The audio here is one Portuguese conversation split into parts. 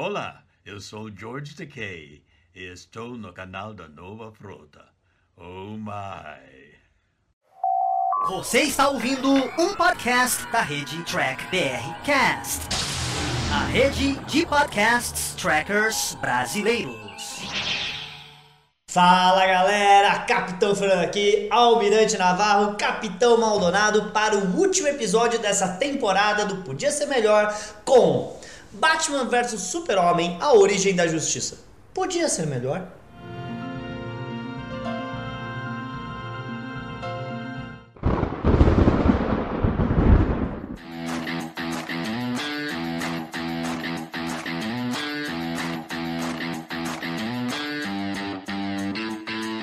Olá, eu sou George Takei e estou no canal da Nova Frota. Oh my! Você está ouvindo um podcast da rede Track BR Cast, a rede de podcasts trackers brasileiros. Fala galera, Capitão Fernando aqui, Almirante Navarro, Capitão Maldonado para o último episódio dessa temporada do Podia Ser Melhor com Batman vs Super-Homem, a origem da justiça. Podia ser melhor?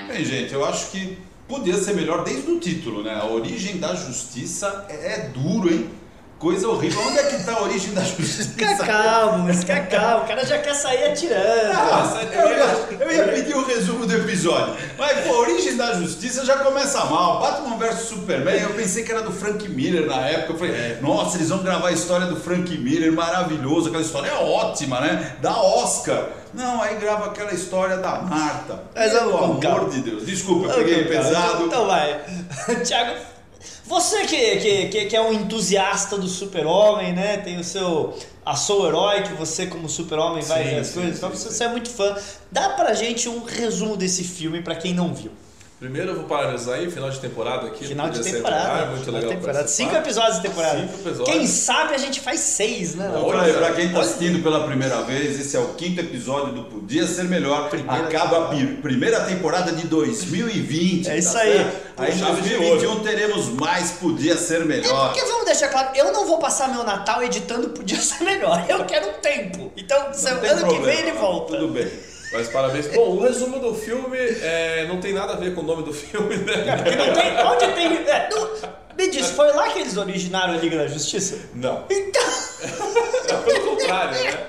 Bem, gente, eu acho que podia ser melhor desde o título, né? A origem da justiça é, é duro, hein? Coisa horrível. Onde é que tá a origem da justiça? Fica calmo, fica calmo, o cara já quer sair atirando. Ah, eu, ia, eu ia pedir o resumo do episódio. Mas, pô, a origem da justiça já começa mal. Batman vs Superman, eu pensei que era do Frank Miller na época. Eu falei, nossa, eles vão gravar a história do Frank Miller, maravilhoso. Aquela história é ótima, né? Da Oscar. Não, aí grava aquela história da Marta. Mas Pelo amor calma. de Deus. Desculpa, eu peguei cara, pesado. Então vai. Tiago, você que, que, que, que é um entusiasta do super-homem, né? Tem o seu... A sou herói, que você como super-homem vai Sim, ver as sim, coisas. sim, Então você é muito fã. Dá pra gente um resumo desse filme pra quem não viu. Primeiro eu vou parabenizar aí, final de temporada aqui. Final de temporada. Muito final legal temporada. Cinco episódios de temporada. Cinco episódios. Quem sabe a gente faz seis, né? Olha, pra quem tá assistindo pela primeira vez, esse é o quinto episódio do Podia Ser Melhor. Primeira Acaba a pi- primeira temporada de 2020. É isso tá aí. certo? Aí em chave de 2021 teremos mais Podia Ser É Melhor. porque vamos deixar claro, eu não vou passar meu Natal editando podia ser melhor. Eu quero um tempo. Então, Não tem ano que problema, vem ele volta. Tudo bem. Mas parabéns. Bom, o resumo do filme é, não tem nada a ver com o nome do filme, né? Porque não tem. Onde tem. é, não- me diz, foi lá que eles originaram a Liga da Justiça? Não. Então. É pelo contrário, né?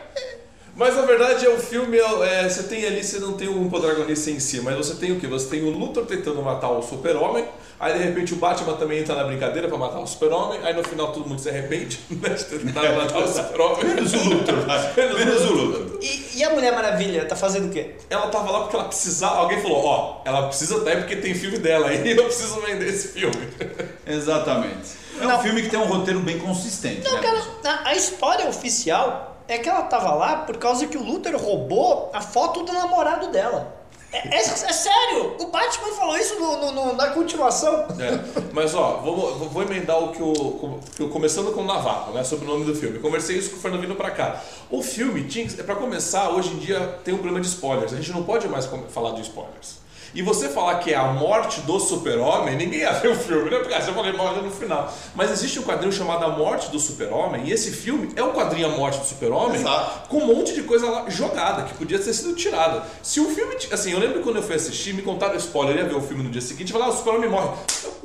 Mas na verdade é o filme, é, você tem ali, você não tem um protagonista em si, mas você tem o que? Você tem o Luthor tentando matar o super-homem, aí de repente o Batman também entra na brincadeira pra matar o super-homem, aí no final todo mundo se arrepende né, de tentar matar o super-homem. Menos o Luthor. Menos o Menos o Luthor. E, e a Mulher Maravilha tá fazendo o quê? Ela tava lá porque ela precisava. Alguém falou, ó, ela precisa aí porque tem filme dela aí, eu preciso vender esse filme. Exatamente. É Não. um filme que tem um roteiro bem consistente. Não, né, cara, a história oficial é que ela tava lá por causa que o Luther roubou a foto do namorado dela. É, é- é sério, o Batman falou isso no- no- no- na continuação. É, mas ó, vou, vou- emendar o que o, Começando com o Navarro, né? Sobre o nome do filme. Conversei isso com o Fernando vindo pra cá. O filme, que- pra começar, hoje em dia tem um problema de spoilers. A gente não pode mais falar de spoilers. E você falar que é a morte do super-homem, ninguém ia ver o filme, né? Porque ah, você falei morre no final. Mas existe um quadrinho chamado A Morte do Super-Homem, e esse filme é o quadrinho A Morte do Super-Homem, com um monte de coisa lá jogada, que podia ter sido tirada. Se o filme. Assim, eu lembro quando eu fui assistir, me contaram spoiler, eu ia ver o filme no dia seguinte e falar, ah, o super-homem morre. Eu!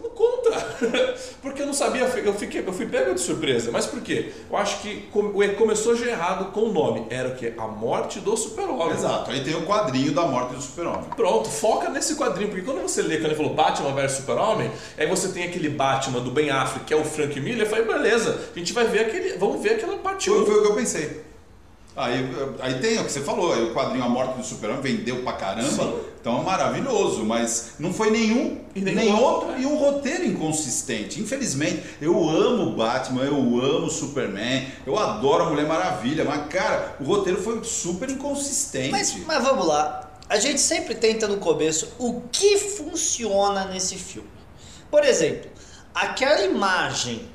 Porque eu não sabia, eu, fiquei, eu fui pego de surpresa. Mas por quê? Eu acho que come- começou já errado com o nome. Era o quê? A morte do super-homem. Exato. Aí tem o quadrinho da morte do super-homem. Pronto, foca nesse quadrinho, porque quando você lê, quando ele falou Batman vs Super-Homem, aí você tem aquele Batman do Ben Affleck, que é o Frank Miller, eu falei, beleza, a gente vai ver aquele. Vamos ver aquela parte Foi, 1. foi o que eu pensei. Aí, aí tem o que você falou, aí o quadrinho A Morte do Super-Homem vendeu pra caramba, Sim. então é maravilhoso, mas não foi nenhum, E nenhum nem outro, outro e um roteiro inconsistente. Infelizmente, eu amo Batman, eu amo Superman, eu adoro a Mulher Maravilha, mas cara, o roteiro foi super inconsistente. Mas, mas vamos lá. A gente sempre tenta no começo o que funciona nesse filme. Por exemplo, aquela imagem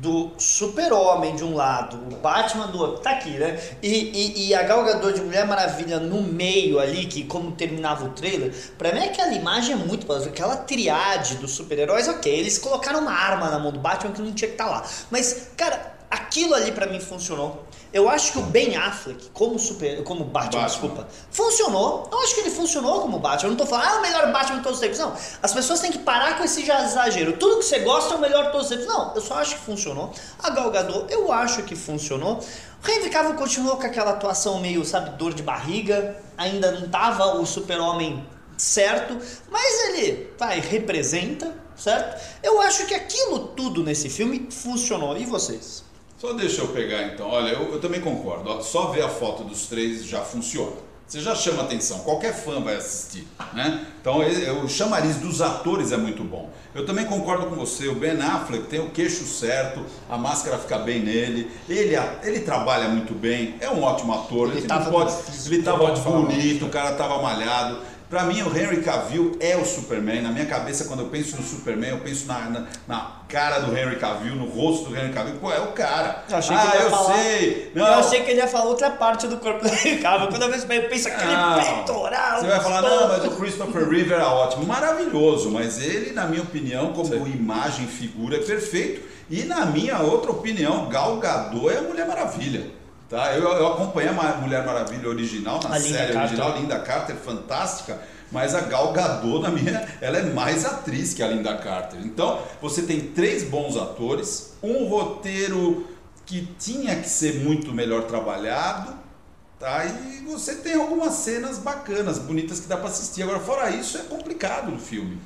do super-homem de um lado, o Batman do outro, tá aqui, né? E, e, e a Gal Gadot de Mulher Maravilha no meio ali, que como terminava o trailer, pra mim aquela imagem é muito boa. Aquela triade dos super-heróis, ok, eles colocaram uma arma na mão do Batman que não tinha que estar lá. Mas, cara, aquilo ali pra mim funcionou. Eu acho que o Ben Affleck, como super, como Batman, Batman. desculpa, funcionou. Eu acho que ele funcionou como Batman. Eu não tô falando, ah, o melhor Batman de todos os tempos. Não. As pessoas têm que parar com esse exagero. Tudo que você gosta é o melhor de todos os tempos. Não, eu só acho que funcionou. A Gal Gadot, eu acho que funcionou. O Henry Cavill continuou com aquela atuação meio, sabe, dor de barriga. Ainda não tava o super-homem certo. Mas ele, vai, representa, certo? Eu acho que aquilo tudo nesse filme funcionou. E vocês? Só deixa eu pegar então. Olha, eu, eu também concordo. Ó, Só ver a foto dos três já funciona. Você já chama atenção, qualquer fã vai assistir, né? Então ele- o chamariz dos atores é muito bom. Eu também concordo com você, o Ben Affleck tem o queixo certo, a máscara fica bem nele, ele, ele trabalha muito bem, é um ótimo ator, Ele não tava pode, físico, ele tava bonito, o cara tava malhado. Pra mim, o Henry Cavill é o Superman. Na minha cabeça, quando eu penso no Superman, eu penso na, na, na cara do Henry Cavill, no rosto do Henry Cavill. Pô, é o cara. Eu achei ah, que ele ia eu falar- sei. Não, Eu achei que ele ia falar outra parte do corpo do Calma. Quando eu penso aquele Não. peitoral. Você vai falar, não, mas o Christopher Reeve era ótimo, maravilhoso, mas ele, na minha opinião, como imagem, figura, é perfeito. E na minha outra opinião, Gal Gadot é a Mulher Maravilha. Tá? Eu, eu acompanhei a Mulher Maravilha original, na A Linda série Carter. original, Linda Carter, fantástica. Mas a Gal Gadot, na minha, ela é mais atriz que a Linda Carter. Então, você tem três bons atores, um roteiro que tinha que ser muito melhor trabalhado, Tá? E você tem algumas cenas bacanas, bonitas que dá pra assistir. Agora, fora isso, é complicado o filme.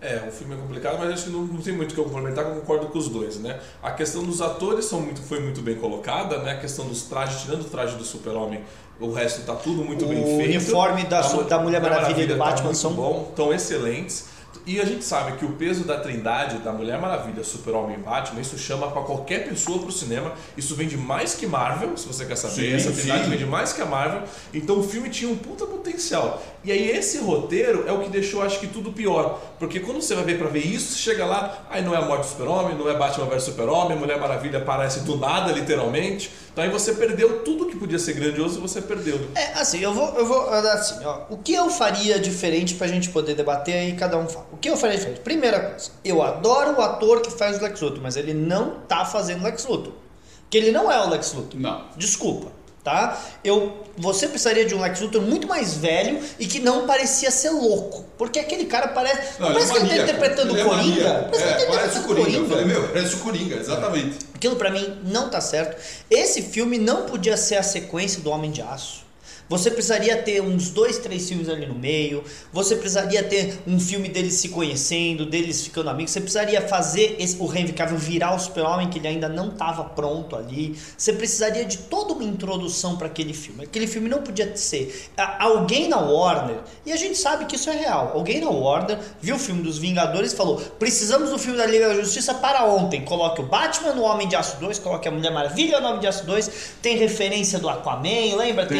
É, o filme é complicado, mas acho que não, não tem muito o que eu complementar, eu concordo com os dois, né? A questão dos atores são muito, foi muito bem colocada, né? A questão dos trajes, tirando o traje do super-homem, o resto tá tudo muito O bem feito. uniforme da da Mulher Maravilha e do tá Batman muito são- bom, estão excelentes. E a gente sabe que o peso da trindade, da Mulher Maravilha, Super-Homem e Batman, isso chama pra qualquer pessoa pro cinema. Isso vende mais que Marvel, se você quer saber. Sim, Essa trindade sim. vende mais que a Marvel. Então o filme tinha um puta potencial. E aí esse roteiro é o que deixou, acho que, tudo pior. Porque quando você vai ver pra ver isso, você chega lá, aí não é a morte do super-homem, não é Batman vs Super-Homem, Mulher Maravilha aparece do nada, literalmente. Então aí você perdeu tudo que podia ser grandioso, você perdeu. É, assim, eu vou, eu vou, assim, ó, o que eu faria diferente pra gente poder debater aí cada um fala. O que eu faria diferente? Primeira coisa, eu adoro o ator que faz o Lex Luthor, mas ele não tá fazendo Lex Luthor. Porque ele não é o Lex Luthor. Não. Desculpa, tá? Eu, você precisaria de um Lex Luthor muito mais velho e que não parecia ser louco. Porque aquele cara parece. Não, parece que ele tá interpretando o é Coringa. Parece que ele É, tá parece o Coringa. Eu falei, meu, parece o Coringa, exatamente. Aquilo pra mim não tá certo. Esse filme não podia ser a sequência do Homem de Aço. Você precisaria ter uns dois, três filmes ali no meio. Você precisaria ter um filme deles se conhecendo, deles ficando amigos. Você precisaria fazer esse, o Henry Cavill virar o super-homem, que ele ainda não estava pronto ali. Você precisaria de toda uma introdução para aquele filme. Aquele filme não podia ser. Alguém na Warner, e a gente sabe que isso é real. Alguém na Warner viu o filme dos Vingadores e falou: precisamos do filme da Liga da Justiça para ontem. Coloque o Batman no Homem de Aço 2, coloque a Mulher Maravilha no Homem de Aço 2. Tem referência do Aquaman, lembra? Tem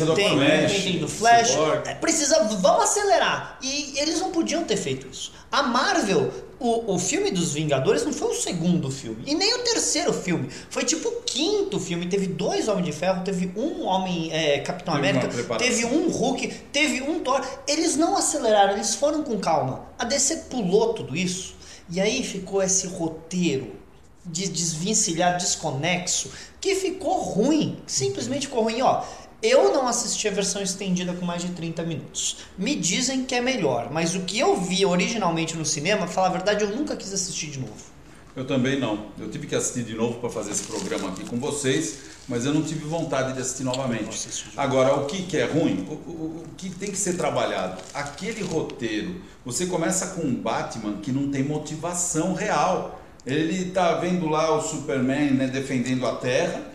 referência do tem, Aquaman, tem, do Flash. É, precisa, vamos acelerar. E eles não podiam ter feito isso. A Marvel, o, o filme dos Vingadores não foi o segundo filme. E nem o terceiro filme. Foi tipo o quinto filme. Teve dois Homens de Ferro, teve um Homem é, Capitão Teve América, teve um Hulk, teve um Thor. Eles não aceleraram, eles foram com calma. A DC pulou tudo isso. E aí ficou esse roteiro de desvencilhar, desconexo, que ficou ruim. Simplesmente ficou ruim, ó. Eu não assisti a versão estendida com mais de 30 minutos. Me dizem que é melhor, mas o que eu vi originalmente no cinema, falar a verdade, eu nunca quis assistir de novo. Eu também não. Eu tive que assistir de novo para fazer esse programa aqui com vocês, mas eu não tive vontade de assistir novamente. Agora, o que, que é ruim? O, o- o que tem que ser trabalhado? Aquele roteiro. Você começa com um Batman que não tem motivação real. Ele tá vendo lá o Superman né, defendendo a Terra.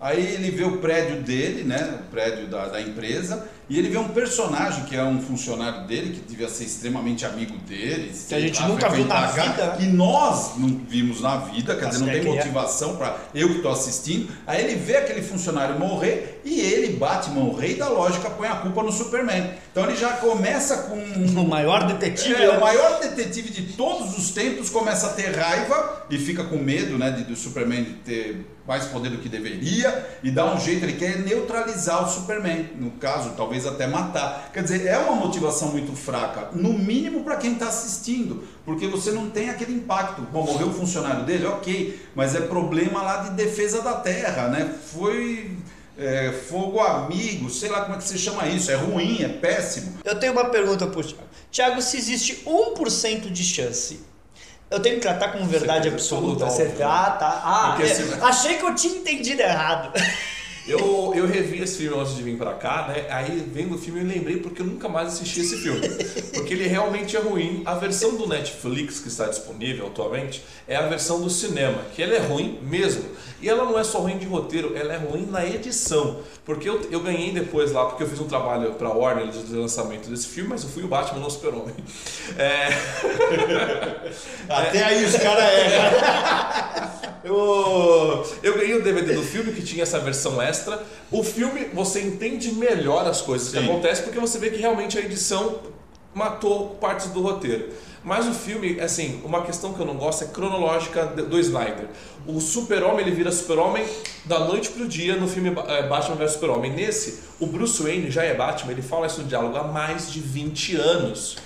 Aí ele vê o prédio dele, né? O prédio da, da empresa. E ele vê um personagem que é um funcionário dele, que devia ser extremamente amigo dele. Que a gente lá, nunca viu na frequentar a vida. casa, Que nós não vimos na vida, quer dizer, não tem é. motivação para eu que estou assistindo. Aí ele vê aquele funcionário morrer e ele, Batman, o rei da lógica, põe a culpa no Superman. Então ele já começa com O maior detetive. é, né? o maior detetive de todos os tempos começa a ter raiva e fica com medo, né, de, do Superman ter mais poder do que deveria e dá um jeito, ele quer neutralizar o Superman, no caso, talvez até matar. Quer dizer, é uma motivação muito fraca, no mínimo para quem está assistindo, porque você não tem aquele impacto. Bom, morreu o funcionário dele, ok, mas é problema lá de defesa da terra, né? Foi é, fogo amigo, sei lá como é que você chama isso, é ruim, é péssimo. Eu tenho uma pergunta pro Thiago. Thiago, se existe 1% de chance, eu tenho que tratar como verdade absoluta? Você- óbvio. Ah, tá. Ah, é, se- achei que eu tinha entendido errado. Eu, eu revi esse filme antes de vir pra cá, né? Aí vendo o filme eu lembrei porque eu nunca mais assisti esse filme. Porque ele realmente é ruim. A versão do Netflix que está disponível atualmente é a versão do cinema, que ela é ruim mesmo. E ela não é só ruim de roteiro, ela é ruim na edição. Porque eu, eu ganhei depois lá, porque eu fiz um trabalho pra Warner de lançamento desse filme, mas eu fui o Batman, não Super-Homem. É... Até aí os caras é. Eu, eu ganhei o DVD do filme que tinha essa versão extra. O filme você entende melhor as coisas que Sim. acontecem porque você vê que realmente a edição matou partes do roteiro. Mas o filme, assim, uma questão que eu não gosto é cronológica do Snyder. O Super-Homem ele vira Super-Homem da noite pro dia no filme eh, Batman vs Super-Homem. Nesse, o Bruce Wayne já é Batman, ele fala isso no diálogo há mais de 20 anos.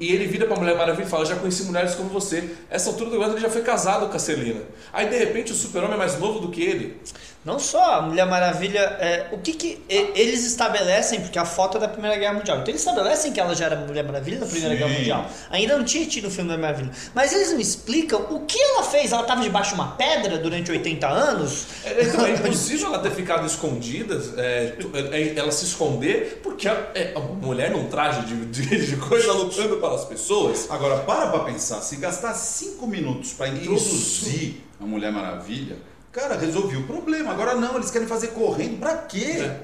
E ele vira pra Mulher Maravilha e fala: Já conheci mulheres como você. Essa altura do campeonato ele já foi casado com a Celina. Aí de repente o Super-Homem é mais novo do que ele. Não só a Mulher Maravilha, é, o que que e- eles estabelecem, porque a foto é da Primeira Guerra Mundial, então eles estabelecem que ela já era Mulher Maravilha na Primeira Sim. Guerra Mundial. Ainda não tinha tido o filme da Mulher Maravilha. Mas eles não explicam o que ela fez. Ela estava debaixo de uma pedra durante 80 anos? É, Então, é impossível ela ter ficado escondida, é, tu- é, ela se esconder, porque a, é, a mulher num traje de, de, de coisa lutando para as pessoas. Agora, para pra pensar, se gastar cinco minutos pra introduzir a Mulher Maravilha, cara, resolveu o problema. Agora não, eles querem fazer correndo, pra quê? É,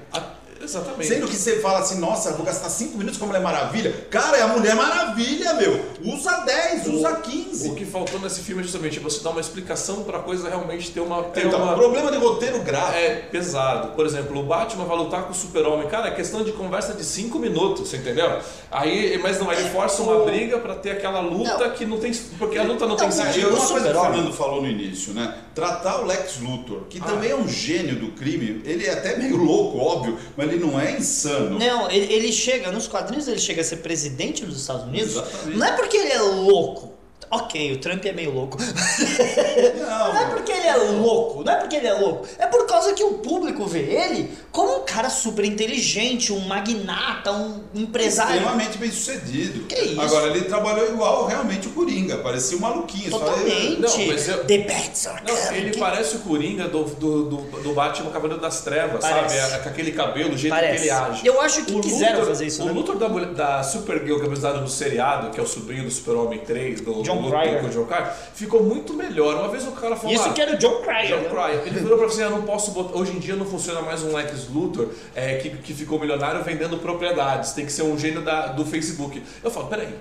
exatamente. Sendo que você fala assim, nossa, eu vou gastar 5 minutos com a Mulher Maravilha. Cara, é a Mulher Maravilha, meu. Usa 10, usa 15. O que faltou nesse filme é justamente você dar uma explicação para a coisa realmente ter uma. Ter Então, uma problema de roteiro grave. é pesado. Por exemplo, o Batman vai lutar com o Super-Homem. Cara, é questão de conversa de 5 minutos, você entendeu? Aí, mas não, ele força uma briga para ter aquela luta que não tem. Porque a luta não, tem Não, sentido. É, uma coisa que o Super-Homem. Fernando falou no início, né? Tratar o Lex Luthor, que Ah. também é um gênio do crime, ele é até meio louco, óbvio, mas ele não é insano. Não, ele, ele chega, nos quadrinhos ele chega a ser presidente dos Estados Unidos. Exatamente. Não é porque ele é louco. Ok, o Trump é meio louco. Não, Não é porque ele é louco, não é porque ele é louco. É por causa que o público vê ele como um cara super inteligente, um magnata, um empresário. extremamente bem sucedido. Que isso? Agora, ele trabalhou igual realmente o Coringa, parecia um maluquinho. só ele- Totalmente. Não, mas eu- The Bats are Não, ele parece o Coringa do, do, do, do Batman Cavaleiro das Trevas, Parece. sabe? É, Com aquele cabelo, o jeito Parece. que ele age. Eu acho que O quiseram Luthor- fazer isso, O né? Luthor da, da Supergirl, que é apresentado no seriado, que é o sobrinho do Super-Homem 3, do John Luthor Cryer. o John Cryer, ficou muito melhor. Uma vez o cara falou. Isso ah, que era o John Cryer. John né? Cryer. Ele virou pra você, eu não posso botar. Hoje em dia não funciona mais um Lex Luthor é, que, que ficou milionário vendendo propriedades. Tem que ser um gênio da, do Facebook. Eu falo, peraí.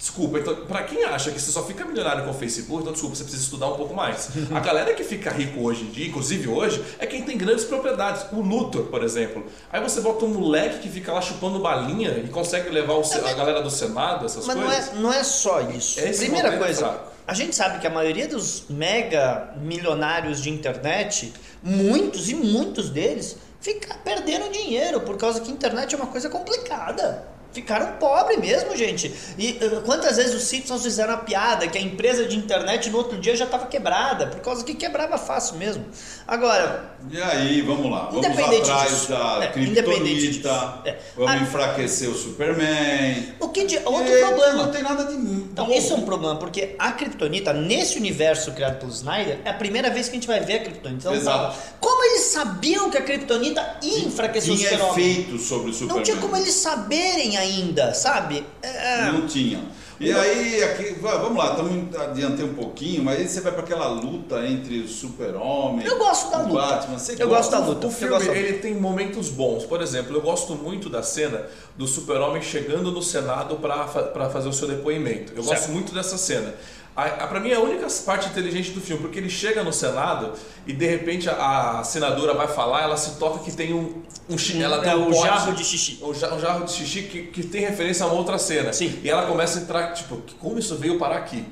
Desculpa, então, pra quem acha que você só fica milionário com o Facebook, então desculpa, você precisa estudar um pouco mais. A galera que fica rico hoje em dia, inclusive hoje, é quem tem grandes propriedades. O Luthor, por exemplo. Aí você bota um moleque que fica lá chupando balinha e consegue levar o a galera do Senado, essas Mas não coisas. é, não é só isso. Esse Primeira é coisa, fraco. a gente sabe que a maioria dos mega milionários de internet, muitos e muitos deles, fica, perderam dinheiro por causa que a internet é uma coisa complicada. Ficaram pobres mesmo, gente. E uh, quantas vezes os Simpsons fizeram a piada que a empresa de internet no outro dia já estava quebrada, por causa que quebrava fácil mesmo. Agora, E aí, vamos lá. Vamos atrás disso. da É. Kryptonita. É. Vamos Ah. enfraquecer o Superman. o que de, outro E problema. Não tem nada de. Então, isso é um problema, porque a Kryptonita, nesse universo criado pelo Snyder, é a primeira vez que a gente vai ver a Kryptonita. Então, Exato. Como eles sabiam que a Kryptonita ia enfraquecer o Tinha super-homem? efeito sobre o Superman. Não tinha como eles saberem ainda, sabe? É, Não tinha. E aí, aqui, va- vamos lá, estamos adiantei um pouquinho, mas aí você vai para aquela luta entre o Super-Homem Eu gosto da o luta. Batman. Você Eu gosta? gosto da luta. O Eu filme gosto da luta. ele tem momentos bons. Por exemplo, eu gosto muito da cena do Super-Homem chegando no Senado para fazer o seu depoimento. Eu gosto Certo. muito dessa cena. A, a, pra mim é a única parte inteligente do filme, porque ele chega no Senado e de repente a, a senadora vai falar, ela se toca que tem um, um ela tem é, um pote- jarro de xixi. um ja- um jarro de xixi que, que tem referência a uma outra cena. Sim. E ela começa a entrar, tipo, como isso veio parar aqui?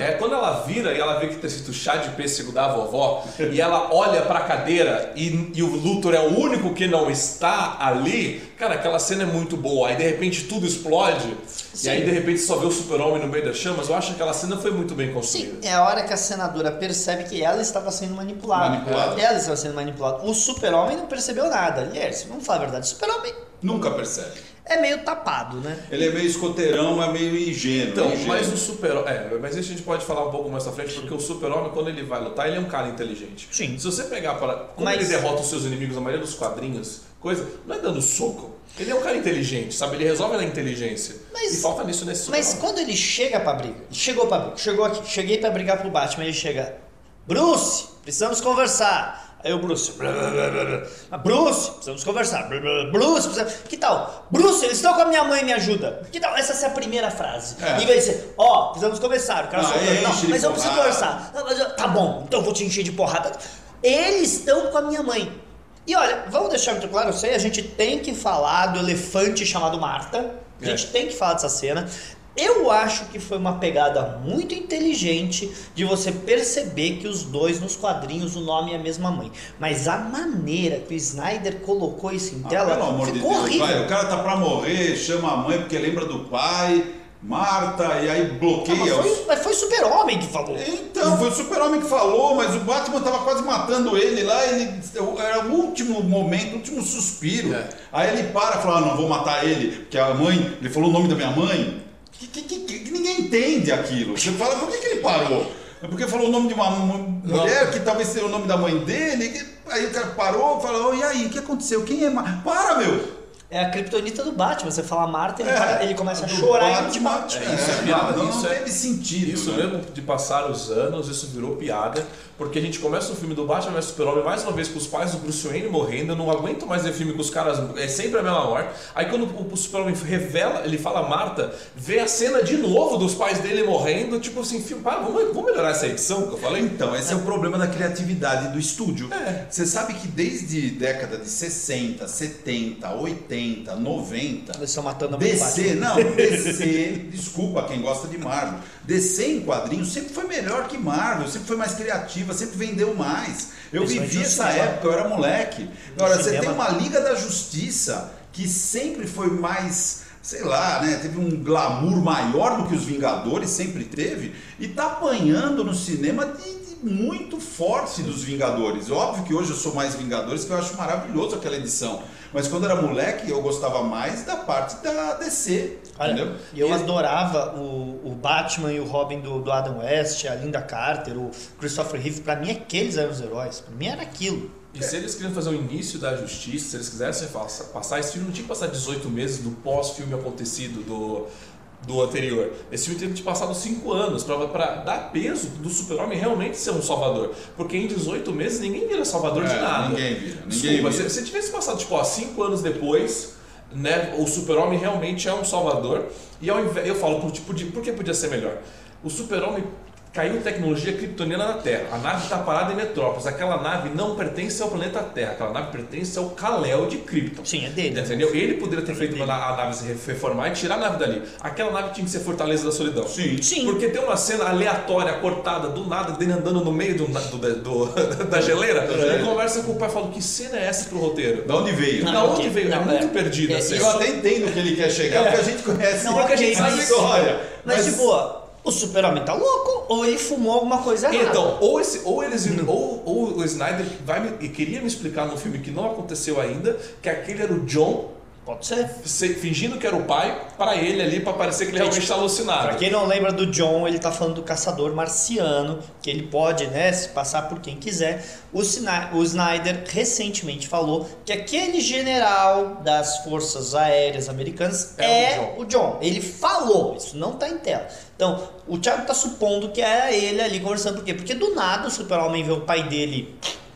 É, quando ela vira e ela vê que tem escrito chá de pêssego da vovó, e ela olha pra cadeira e, e o Luthor é o único que não está ali, cara, aquela cena é muito boa. Aí de repente tudo explode, Sim. e aí de repente só vê o super-homem no meio das chamas. Eu acho que aquela cena foi muito bem Sim, construída. é a hora que a senadora percebe que ela estava sendo manipulada. Manipulada. Ela estava sendo manipulada. O super-homem não percebeu nada. Aliás, vamos falar a verdade, o super-homem Nunca percebe. É meio tapado, né? Ele é meio escoteirão, mas meio ingênuo. Então, ingênuo. mas o super é, mas isso a gente pode falar um pouco mais pra frente, porque o super-homem, quando ele vai lutar, ele é um cara inteligente. Sim. Se você pegar para. Como Mas- ele derrota os seus inimigos, a maioria dos quadrinhos, coisa, não é dando soco. Ele é um cara inteligente, sabe? Ele resolve na inteligência. Mas- e falta nisso nesse Mas quando ele chega pra briga, chegou pra briga, chegou aqui, cheguei pra brigar pro Batman, ele chega, Bruce, precisamos conversar. Aí o Bruce, blá, blá, blá. "Ah, Bruce, precisamos conversar. Bruce, precisamos... que tal? Bruce, eles estão com a minha mãe, me ajuda. Que tal? Essa é a primeira frase. É. Em vez de ser, ó, precisamos conversar. O cara Ah, só, não, mas eu preciso porrada." conversar. Não, mas eu- tá bom, então eu vou te encher de porrada. Eles estão com a minha mãe. E olha, vamos deixar muito claro, eu sei, a gente tem que falar do elefante chamado Marta. A gente tem que falar dessa cena. Eu acho que foi uma pegada muito inteligente de você perceber que os dois nos quadrinhos o nome é a mesma mãe. Mas a maneira que o Snyder colocou isso em Ah, tela pelo amor de ficou Deus, horrível. vai, o cara tá pra morrer, chama a mãe porque lembra do pai, Marta, e aí Ah, bloqueia mas, os... foi, mas foi super-homem que falou. Então, foi o super-homem que falou, mas o Batman tava quase matando ele lá, ele, era o último momento, o último suspiro. É. Aí ele para e fala, ah, não vou matar ele, porque a mãe, ele falou o nome da minha mãe. Que, que- que- que- que ninguém entende aquilo. Você fala, por que, que ele parou? É porque falou o nome de uma mu- mulher que talvez seja o nome da mãe dele. que- Aí o cara parou e falou, e aí, o que aconteceu? Quem é Marta? Para, meu! É a criptonita do Batman. Você fala Marta, ele, É, para- ele começa a chorar e Batman, te bate. É, isso é piada, não, não isso é- teve sentido. Isso né? mesmo de passar os anos, isso virou piada, porque a gente começa o filme do Batman vs Super-Homem mais uma vez com os pais do Bruce Wayne morrendo, eu não aguento mais ver filme com os caras, é sempre a mesma morte. Aí quando o, Super-Homem revela, ele fala Marta, vê a cena de novo dos pais dele morrendo, tipo assim, filme, para, vamos, vamos melhorar essa edição que eu falei? Então, esse é o problema da criatividade do estúdio. É. Você sabe que desde década de 60, 70, 80, 90, Eles estão matando a DC, não, DC, desculpa quem gosta de Marvel. DC em quadrinhos sempre foi melhor que Marvel, sempre foi mais criativa, sempre vendeu mais. Eu vivi essa época, eu era moleque. Agora, você tem uma Liga da Justiça que sempre foi mais, sei lá, né? Teve um glamour maior do que os Vingadores sempre teve e tá apanhando no cinema de, de muito forte dos Vingadores. Óbvio que hoje eu sou mais Vingadores, que eu acho maravilhoso aquela edição. Mas quando era moleque, eu gostava mais da parte da DC, Olha, entendeu? e eu E- adorava o, o Batman e o Robin do, do Adam West, a Linda Carter, o Christopher Reeve. Pra mim, aqueles eram os heróis. Pra mim era aquilo. E se eles queriam fazer o início da justiça, se eles quisessem passa- passar esse filme, não tinha que passar 18 meses do pós-filme acontecido do, do anterior. Esse filme teve passar uns 5 anos pra, pra dar peso do super-homem realmente ser um salvador. Porque em 18 meses ninguém vira salvador de É, nada. ninguém vira, ninguém Desculpa, vira. se, se tivesse passado tipo, ó, 5 anos depois, né, o super-homem realmente é um salvador. E ao invés, eu falo, por, tipo, de, por que podia ser melhor? O super-homem caiu tecnologia kryptoniana na Terra. A nave está parada em Metrópolis. Aquela nave não pertence ao planeta Terra. Aquela nave pertence ao Kal-El de Krypton. Sim, é dele. Entendeu? Ele poderia ter feito a nave se reformar e tirar a nave dali. Aquela nave tinha que ser Fortaleza da Solidão. Sim. Sim. Porque tem uma cena aleatória, cortada, do nada, dele andando no meio do, do- do- da geleira. Ele conversa com o pai e fala: Que cena é essa pro roteiro? Da onde veio? Não, Da onde veio? Não, é muito é. perdida É, a cena. Eu até entendo o que ele quer chegar, porque a gente conhece Não, porque a gente a sabe- história. Mas, tipo, o super-homem tá louco ou ele fumou alguma coisa errada? Então, ou, esse, ou eles ou, ou o Snyder vai me, e queria me explicar no filme que não aconteceu ainda, que aquele era o John Pode ser. se- fingindo que era o pai para ele ali para parecer que ele realmente está alucinado. Pra quem não lembra do John, ele tá falando do caçador marciano, que ele pode, né, se passar por quem quiser. O, Snyder recentemente falou que aquele general das forças aéreas americanas É é, o o, John. Ele falou, isso não tá em tela. Então, o Thiago tá supondo que era ele ali conversando, por quê? Porque do nada o super-homem vê o pai dele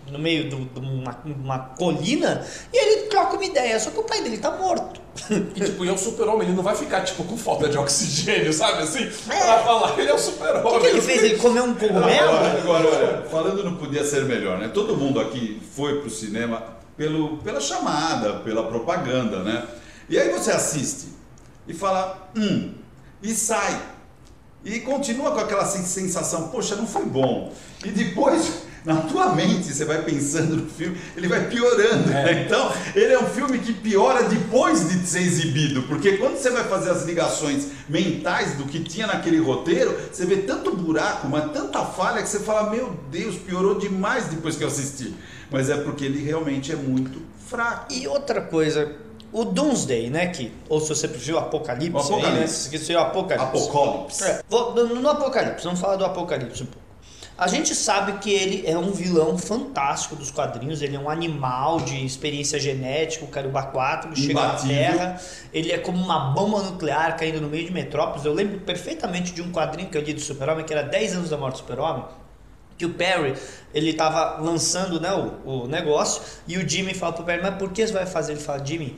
no meio de uma, uma colina e ele troca uma ideia, só que o pai dele tá morto. E tipo, e é o super-homem, ele não vai ficar tipo com falta de oxigênio, sabe assim? É. Pra falar, ele é o O super-homem. que, que ele fez? Ele comeu um cogumelo? Agora, agora, olha, falando não podia ser melhor, né? Todo mundo aqui foi pro cinema pelo, pela chamada, pela propaganda, né? E aí você assiste e fala, hum, e sai. E continua com aquela sen- sensação, poxa, não foi bom. E depois, na tua mente, você vai pensando no filme, ele vai piorando. né? Então, ele é um filme que piora depois de ser exibido, porque quando você vai fazer as ligações mentais do que tinha naquele roteiro, você vê tanto buraco, mas tanta falha que você fala, meu Deus, piorou demais depois que eu assisti. Mas é porque ele realmente é muito fraco. E outra coisa, o Doomsday, né? Que, ou se você preferir o Apocalipse, O Apocalipse. Aí, né? Que seria o Apocalipse. Apocalipse. É, vou- no, Apocalipse, vamos falar do Apocalipse um pouco. A gente sabe que ele é um vilão fantástico dos quadrinhos, ele é um animal de experiência genética, o Caruba 4, que chega na Imbatível. Terra, ele é como uma bomba nuclear caindo no meio de Metrópolis. Eu lembro perfeitamente de um quadrinho que eu li do Super-Homem, que era 10 anos da morte do Super-Homem, que o Perry, ele tava lançando né, o, o negócio, e o Jimmy fala pro Perry, mas por que você vai fazer? Ele fala, Jimmy,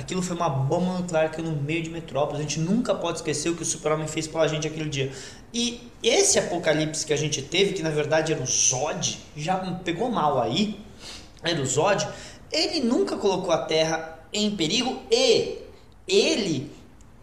aquilo foi uma bomba nuclear que no meio de Metrópolis, a gente nunca pode esquecer o que o Super-Homem fez pela gente aquele dia. E esse apocalipse que a gente teve, que na verdade era o Zod, já pegou mal aí, era o Zod, ele nunca colocou a Terra em perigo e ele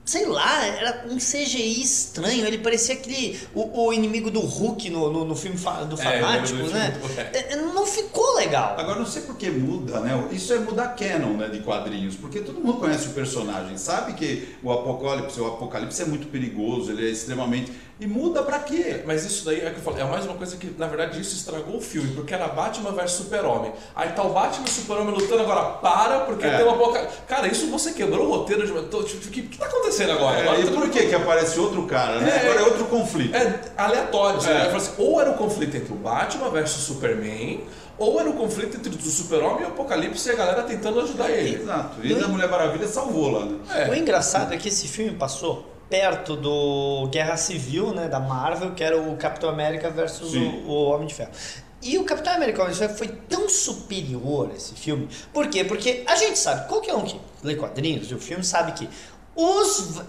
sei lá, era um CGI estranho. Ele parecia aquele. O, o inimigo do Hulk no, no, no filme fa- do É, Fanático, do né? filme do- É, Não ficou legal. Agora, não sei por que muda, né? Isso é mudar canon né, de quadrinhos, porque todo mundo conhece o personagem, sabe que o Apocalipse, o Apocalipse é muito perigoso, ele é extremamente. E muda pra quê? Mas isso daí é que eu falei, é mais uma coisa que, na verdade, isso estragou o filme, porque era Batman vs Super-Homem. Aí tá o Batman e o Super-Homem lutando agora, para, porque É. tem uma boca. Cara, isso você quebrou o roteiro de. tipo, O que, que tá acontecendo agora? É, Agora e tudo- por que que aparece outro cara, né? É. Agora é outro conflito. É aleatório. É. Fala assim, ou era o conflito entre o Batman versus Superman, ou era o conflito entre o Super-Homem e o Apocalipse e a galera tentando ajudar ele. Exato. E a Mulher Maravilha salvou lá, né? É. O engraçado é que esse filme passou perto do Guerra Civil, né, da Marvel, que era o Capitão América versus o, o Homem de Ferro. E o Capitão América Homem de Ferro foi tão superior esse filme. Por quê? Porque a gente sabe, qualquer um que lê quadrinhos e o filme sabe que os,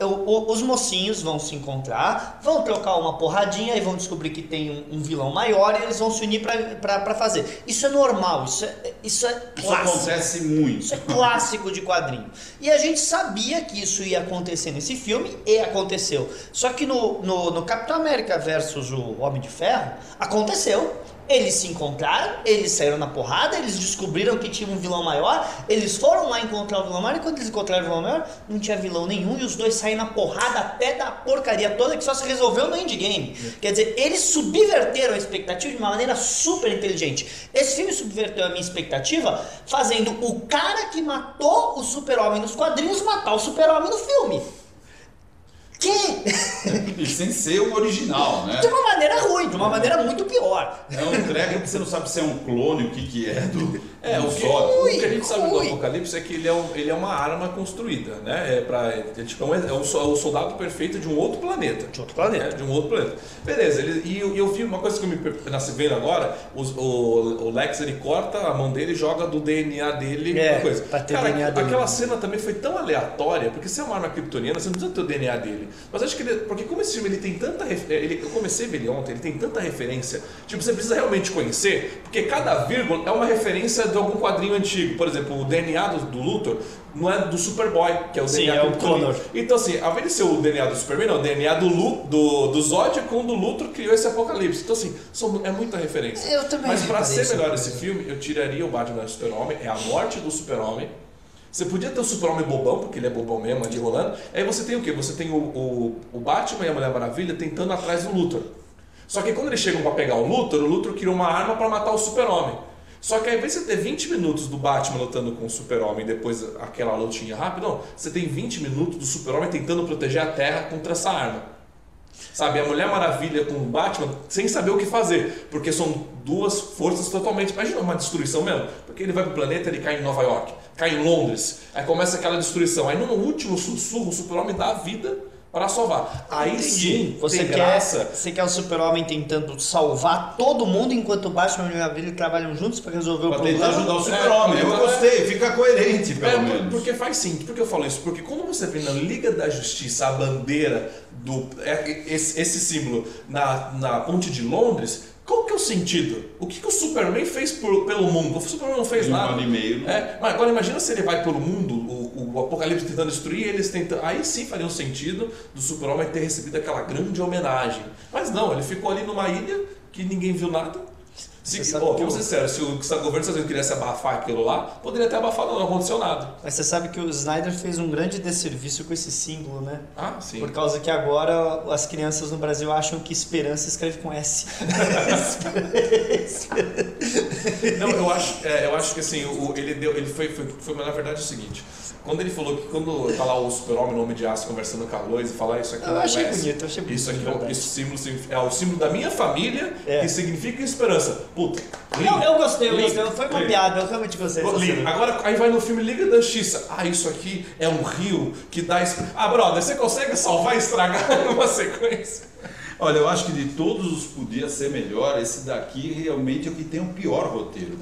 os mocinhos vão se encontrar, vão trocar uma porradinha e vão descobrir que tem um, um vilão maior e eles vão se unir pra fazer. Isso é normal, isso é, isso é Isso clássico. acontece muito. Isso é clássico de quadrinho. E a gente sabia que isso ia acontecer nesse filme e aconteceu. Só que no, no, no Capitão América versus o Homem de Ferro, aconteceu. Eles se encontraram, eles saíram na porrada, eles descobriram que tinha um vilão maior, eles foram lá encontrar o vilão maior, e quando eles encontraram o vilão maior, não tinha vilão nenhum, e os dois saíram na porrada até da porcaria toda que só se resolveu no endgame. Quer dizer, eles subverteram a expectativa de uma maneira super inteligente. Esse filme subverteu a minha expectativa, fazendo o cara que matou o super-homem nos quadrinhos matar o super-homem no filme. Que? E sem ser o original, né? De uma maneira ruim, de uma maneira muito pior. É um treco que você não sabe se é um clone, o que que é do, É, do o que, Zod. o que a gente sabe do Ui. Apocalipse é que ele é, um- ele é uma arma construída, né? É, pra, é, tipo, é, um, é o é soldado perfeito de um outro planeta. De outro planeta. É, de um outro planeta. Beleza, ele, e eu, eu vi uma coisa que me per- nasce vendo agora, os- o, o Lex ele corta a mão dele e joga do DNA dele É, uma coisa. pra ter Cara, DNA dele. aquela cena também foi tão aleatória, porque se é uma arma kryptoniana, você não precisa ter o DNA dele. Mas acho que ele, porque como esse filme ele tem tanta ref- ele Eu comecei a ver ele ontem, ele tem tanta referência. Tipo, você precisa realmente conhecer, porque cada vírgula é uma referência de algum quadrinho antigo. Por exemplo, o DNA do, do Luthor não é do Superboy, que é o Sim, DNA é o. Connor. Então, assim, ao invés de ser o DNA do Superman, não, o DNA do, Lu, do, do Zod com o do Luthor criou esse apocalipse. Então, assim, são, é muita referência. Eu também Mas pra reparei ser melhor esse filme, eu tiraria o Batman do Super-Homem, é a morte do Super-Homem. Você podia ter o Super-Homem bobão, porque ele é bobão mesmo, ali rolando. Aí você tem o quê? Você tem o, o, o Batman e a Mulher Maravilha tentando atrás do Luthor. Só que quando eles chegam pra pegar o Luthor, o Luthor criou uma arma pra matar o Super-Homem. Só que ao invés de você ter 20 minutos do Batman lutando com o Super-Homem e depois aquela lutinha rápida, não. Você tem 20 minutos do Super-Homem tentando proteger a Terra contra essa arma. Sabe, a Mulher Maravilha com o Batman sem saber o que fazer, porque são duas forças totalmente. Imagina uma destruição mesmo, porque ele vai pro planeta, ele cai em Nova York, cai em Londres, aí começa aquela destruição. Aí no último sussurro, o Super-Homem dá a vida para salvar. Aí Entendi. sim, você tem quer, graça. você quer o super-homem tentando salvar todo mundo enquanto o Batman e a Mulher Maravilha trabalham juntos pra resolver o Pra problema. tentar ajudar o super-homem. É, Eu é. gostei, fica coerente, pelo É, por- menos. porque faz sim. Por que eu falo isso? Porque quando você vê na Liga da Justiça a bandeira do. é, esse, esse símbolo na, na ponte de Londres, qual que é o sentido? O que, que o Superman fez por- pelo mundo? O Superman não fez um nada. ano e meio, né? É, mas agora imagina se ele vai pelo mundo, o, o Apocalipse tentando destruir, eles tentando. Aí sim faria um sentido do Super-Homem ter recebido aquela grande homenagem. Mas não, ele ficou ali numa ilha que ninguém viu nada. Se, Você sabe ó, que vamos o- ser sérios, se o governo dos Estados Unidos quisesse abafar aquilo lá, poderia ter abafado, não aconteceu nada. Mas você sabe que o Snyder fez um grande desserviço com esse símbolo, né? Ah, sim. Por causa que agora as crianças no Brasil acham que esperança escreve com S. Não, eu acho, é, eu acho que assim, o, ele deu, ele foi, foi, foi, na verdade, é o seguinte. Quando ele falou que quando tá lá o super-homem, o Homem de Aço, conversando com a Lois e falar isso aqui Eu não achei é bonito, eu achei bonito, Isso aqui é, o- esse símbolo é o símbolo da minha família É. que significa esperança. Puta, Não, liga, eu gostei, eu liga, gostei. Foi uma piada, eu realmente gostei dessa cena. Agora, aí vai no filme Liga da Justiça. Ah, isso aqui é um rio que dá. es- Ah, brother, você consegue salvar e estragar numa sequência? Olha, eu acho que de todos os podia ser melhor, esse daqui realmente é o que tem o pior roteiro.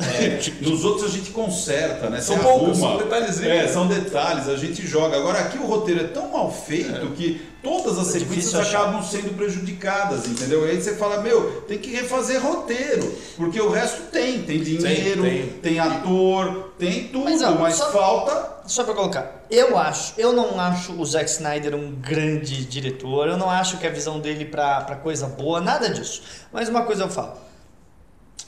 Nos outros a gente conserta, né? São poucos, são detalhezinhos. É, são detalhes, a gente joga. Agora aqui o roteiro é tão mal feito que todas as É sequências acabam sendo prejudicadas, entendeu? E aí você fala, meu, tem que refazer roteiro, porque o resto tem, tem dinheiro, tem. tem, ator, tem tudo, Mas, mas, ó, só- falta Só pra colocar, eu acho, eu não acho o Zack Snyder um grande diretor, eu não acho que a visão dele pra, pra coisa boa, nada disso. Mas uma coisa eu falo.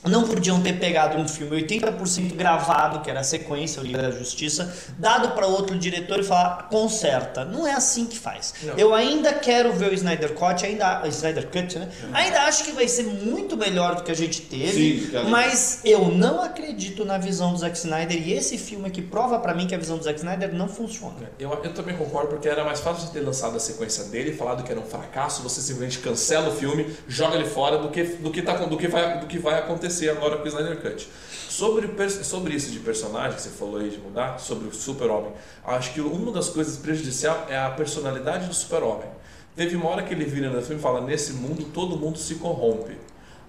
Não podiam ter pegado um filme 80% gravado, que era a sequência, o Liga da Justiça, dado para outro diretor e falar, conserta. Não é assim que faz. Não. Eu ainda quero ver o Snyder Cut, ainda, Snyder Cut, né? Ainda acho que vai ser muito melhor do que a gente teve, Sim, mas eu não acredito na visão do Zack Snyder e esse filme aqui prova pra mim que a visão do Zack Snyder não funciona. Eu, eu também concordo, porque era mais fácil de ter lançado a sequência dele, falado que era um fracasso, você simplesmente cancela o filme, joga ele fora do que, do que, tá, do que, vai, do que vai acontecer agora com o Snyder Cut. Sobre, sobre isso de personagem que você falou aí de mudar, sobre o super-homem, acho que uma das coisas prejudicial é a personalidade do super-homem. Teve uma hora que ele vira no filme e fala, nesse mundo todo mundo se corrompe.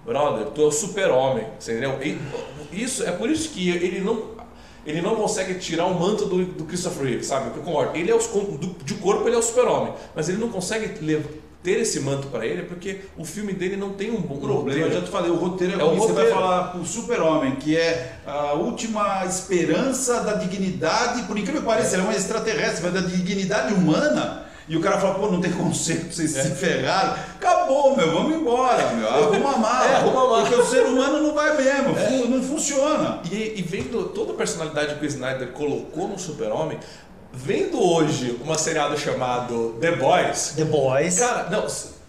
Brother, tu é o super-homem, entendeu? E isso, é por isso que ele não ele não consegue tirar o manto do, do Christopher Reeve, sabe? Eu concordo. Ele é os, do, de corpo ele é o super-homem, mas ele não consegue lev- ter esse manto para ele porque o filme dele não tem um bom O problema, eu já roteiro. te falei, o roteiro é, É o ruim. Você vai roteiro. falar o super-homem, que é a última esperança da dignidade, por incrível que pareça, ele é um extraterrestre, mas da dignidade humana. E o cara fala, pô, não tem conceito, vocês se ferraram. Acabou, meu, vamos embora, meu. Arruma a mala. É, arruma a mala. Porque o ser humano não vai mesmo, fu- não funciona. E, e vendo toda a personalidade que o Snyder colocou no super-homem, vendo hoje uma seriado chamado The Boys, The Boys. Cara, não.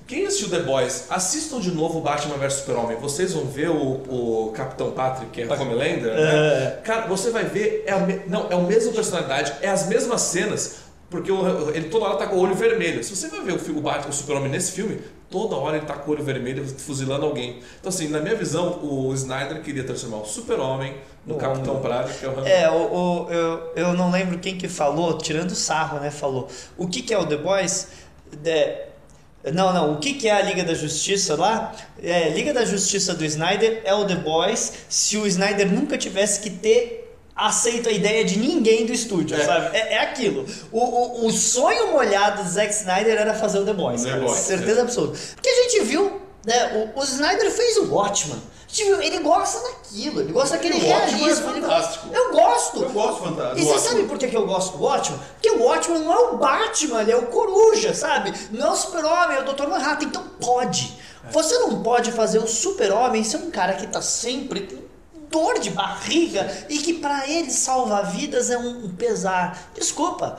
Quem assistiu The Boys, assistam de novo Batman vs Super-Homem. Vocês vão ver o, o Capitão Patrick, que é Homelander, né? Cara, você vai ver, é a, me- não, é a mesma personalidade, é as mesmas cenas, porque ele toda hora tá com o olho vermelho. Se você vai ver o, o Batman, o Super-Homem nesse filme, toda hora ele tá com o olho vermelho fuzilando alguém. Então assim, na minha visão, o Snyder queria transformar o Super-Homem no No Capitão Patrick, que é o Homelander. É, o, o- eu, eu não lembro quem que falou, tirando sarro, né? Falou. O que, que é o The Boys? É, não, não. O que, que é a Liga da Justiça lá? É, Liga da Justiça do Snyder é o The Boys se o Snyder nunca tivesse que ter aceito a ideia de ninguém do estúdio, É. sabe? É, é aquilo. O, o, o sonho molhado do Zack Snyder era fazer o The Boys, The Boys, certeza absoluta. Porque a gente viu, né? O, o Snyder fez o Watchman. A gente viu, ele gosta daquilo, ele gosta daquele Watchmen é realismo. ele- fantástico. Eu gosto. Eu gosto fantástico. E você sabe por que que eu gosto do Watchman? Porque o Watchman não é o Batman, ele é o Coruja, sabe? Não é o Super-Homem, é o Dr. Manhattan, então pode. Você não pode fazer o Super-Homem ser um cara que tá sempre com dor de barriga e que pra ele salvar vidas é um um pesar. Desculpa.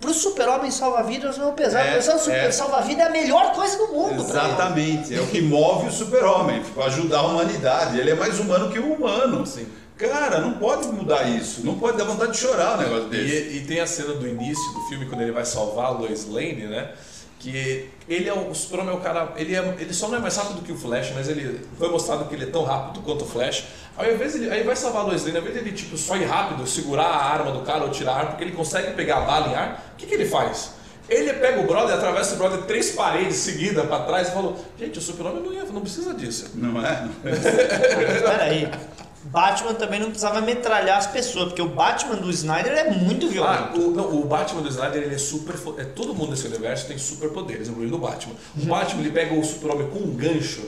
Pro super-homem salva-vidas não é um pesar. É, Pro super- é. salva-vida é a melhor coisa do mundo. pra ele. Exatamente, é o que move o super-homem, para ajudar a humanidade. Ele é mais humano que o humano. Sim. Cara, não pode mudar isso. Não pode dar vontade de chorar um negócio desse. E, e tem a cena do início do filme, quando ele vai salvar a Lois Lane, né? Que ele é o, o Super-Homem é o cara. Ele, é, ele só não é mais rápido que o Flash, mas ele foi mostrado que ele é tão rápido quanto o Flash. Ao invés ele, aí vai salvar a Lois Lane, ao invés dele tipo, só ir rápido, segurar a arma do cara ou tirar a arma, porque ele consegue pegar a bala em ar, o que, que ele faz? Ele pega o brother, atravessa o brother três paredes seguidas pra trás e falou: Gente, o Super-Homem não, ia- não precisa disso. Não é? Mas peraí. Batman também não precisava metralhar as pessoas, porque o Batman do Snyder é muito Ah, violento. o, não, o Batman do Snyder ele é super. É, todo mundo nesse universo tem superpoderes, incluindo o Batman. O Batman ele pega o super-homem com um gancho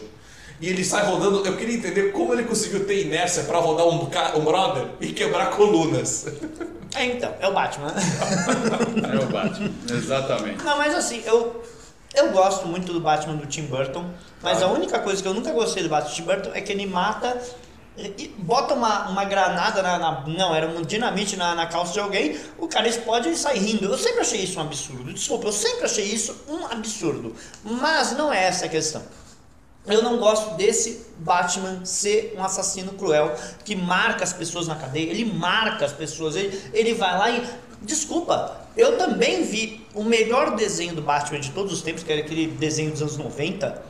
e ele sai rodando. Eu queria entender como ele conseguiu ter inércia pra rodar um, um brother e quebrar colunas. É, então, é o Batman. É o Batman. Exatamente. Não, mas assim, eu. Eu gosto muito do Batman do Tim Burton, mas a única coisa que eu nunca gostei do Batman do Tim Burton é que ele mata e bota uma, uma granada na, na- Não, era um dinamite na, na calça de alguém, o cara explode e sai rindo. Eu sempre achei isso um absurdo. Desculpa, eu sempre achei isso um absurdo. Mas não é essa a questão. Eu não gosto desse Batman ser um assassino cruel que marca as pessoas na cadeia. Ele marca as pessoas. Ele, ele vai lá e. Desculpa, eu também vi o melhor desenho do Batman de todos os tempos, que era aquele desenho dos anos 90,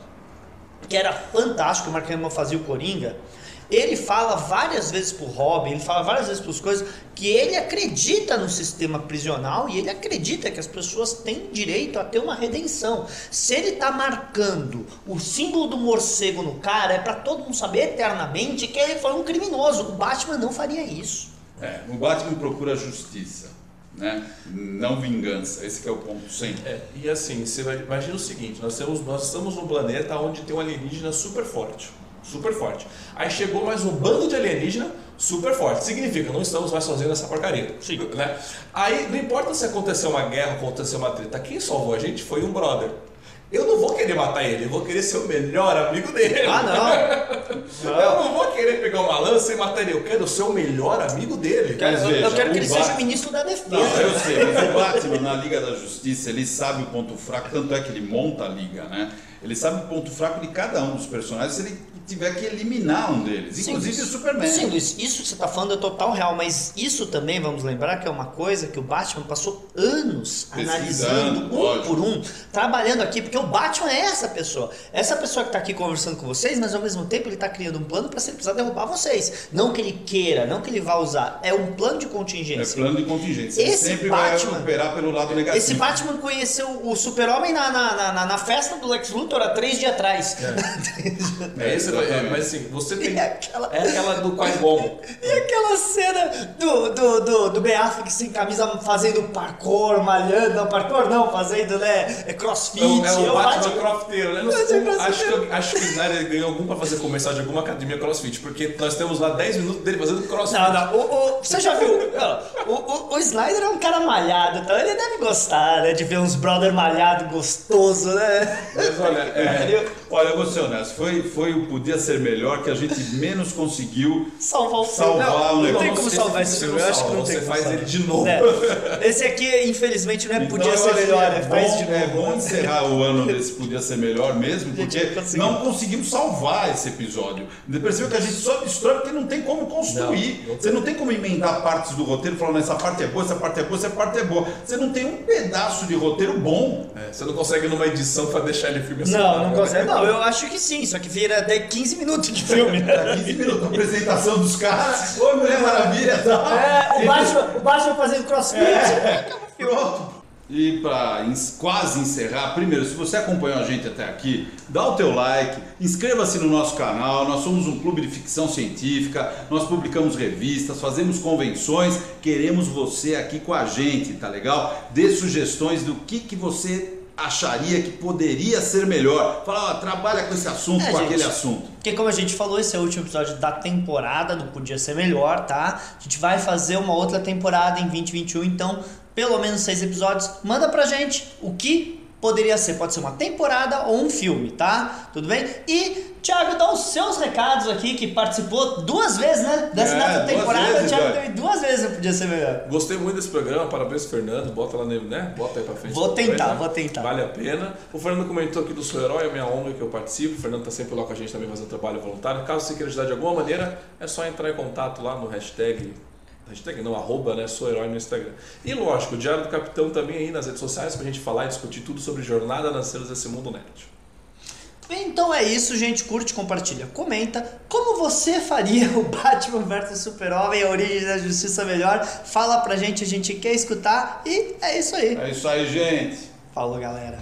que era fantástico, o Mark Hamill fazia o Coringa. Ele fala várias vezes pro Robin, ele fala várias vezes pros coisas que ele acredita no sistema prisional e ele acredita que as pessoas têm direito a ter uma redenção. Se ele tá marcando o símbolo do morcego no cara, é para todo mundo saber eternamente que ele foi um criminoso. O Batman não faria isso. É, o Batman procura justiça, né? Não vingança. Esse que é o ponto sempre. É, e assim, você vai, imagina o seguinte, nós, temos, nós estamos num planeta onde tem um alienígena super forte. Super forte. Aí chegou mais um bando de alienígena super forte. Significa, não estamos mais sozinhos nessa porcaria. Sim. Né? Aí não importa se aconteceu uma guerra, aconteceu uma treta. Quem salvou a gente foi um brother. Eu não vou querer matar ele, eu vou querer ser o melhor amigo dele. Ah, não. Eu não vou querer pegar uma lança e matar ele. Eu quero ser o melhor amigo dele. Mas Eu, eu quero que o ele Bat- seja o ministro da defesa. Não, eu sei, mas o Batman na Liga da Justiça, ele sabe o ponto fraco, tanto é que ele monta a liga, né? Ele sabe o ponto fraco de cada um dos personagens se ele tiver que eliminar um deles, Sim, inclusive o Luiz. Superman. Sim, Luiz, isso que você está falando é total real, mas isso também, vamos lembrar, que é uma coisa que o Batman passou anos analisando um lógico. por um, trabalhando aqui, porque o Batman é essa pessoa. Essa pessoa que está aqui conversando com vocês, mas ao mesmo tempo ele está criando um plano para se ele precisar derrubar vocês. Não que ele queira, não que ele vá usar, é um plano de É contingência. plano de contingência. Ele Esse sempre Batman- vai operar pelo lado negativo. Esse Batman conheceu o Super-Homem na, na, na, na- festa do Lex Luthor há três dias atrás. É esse, é, exatamente. mas assim, você tem. E aquela- É aquela do Qui-Gon. E aquela cena do, do, do, do Affleck sem camisa fazendo parkour, malhando, não, parkour não, fazendo, né, é crossfit. É o, é o eu Batman Batman- Crofteiro. Eu não Batman sei, Crofteiro. acho, que, acho que o Snyder ganhou algum pra fazer comercial de alguma academia crossfit, porque nós temos lá 10 minutos dele fazendo crossfit. Não, não, o, o- você já viu? O, o, o Snyder é um cara malhado, então ele deve gostar, né, de ver uns brother malhado gostoso, né? Mas olha, é, Olha, eu vou ser honesto, foi, foi o Podia Ser Melhor que a gente menos conseguiu Salvar o filme. Salvar não, o não tem como salvar esse filme, eu acho que não tem você como faz salvar. ele de novo. É. Esse aqui, infelizmente, não é Então, podia ser melhor, é é faz bom, de É novo. bom encerrar o ano desse Podia Ser Melhor mesmo, porque conseguiu. não conseguimos salvar esse episódio. Você percebeu que a gente só destrói porque não tem como construir. Não, não Você não tem como emendar partes do roteiro falando essa parte é boa, essa parte é boa, essa parte é boa. Você não tem um pedaço de roteiro bom. É, você não consegue numa edição pra deixar ele filme assim. Não, não consegue. Não, eu acho que sim, só que vira até 15 minutos de filme, né? 15 minutos a apresentação dos caras. Oi, Mulher Maravilha. Tá? É, o Batman, o Batman fazendo crossfit. Pronto. E para quase encerrar, primeiro, se você acompanhou a gente até aqui, dá o teu like, inscreva-se no nosso canal. Nós somos um clube de ficção científica, nós publicamos revistas, fazemos convenções, queremos você aqui com a gente, tá legal? Dê sugestões do que, que você acharia que poderia ser melhor. Fala, ó, trabalha com esse assunto, É, com gente. aquele assunto. Porque como a gente falou, esse é o último episódio da temporada do Podia Ser Melhor, tá? A gente vai fazer uma outra temporada em 2021, então pelo menos seis episódios. Manda pra gente o que poderia ser. Pode ser uma temporada ou um filme, tá? Tudo bem? E Thiago, dá os seus recados aqui, que participou duas vezes, né? Dessa É, temporada, vezes, o Thiago teve duas vezes no Podia Ser Melhor. Gostei muito desse programa, parabéns Fernando, bota lá nele, né? Bota aí pra frente. Vou tentar, né? vou tentar. Vale a pena. O Fernando comentou aqui do Sou Herói, a minha ONG que eu participo. O Fernando tá sempre lá com a gente também fazendo trabalho voluntário. Caso você queira ajudar de alguma maneira, é só entrar em contato lá no hashtag. Hashtag não, arroba, né? Sou herói no Instagram. E lógico, o Diário do Capitão também aí nas redes sociais pra gente falar e discutir tudo sobre jornada nas cenas desse mundo nerd. Então é isso, gente. Curte, compartilha, comenta. Como você faria o Batman vs Super-Homem, a origem da justiça melhor? Fala pra gente, a gente quer escutar. E é isso aí. É isso aí, gente. Falou, galera.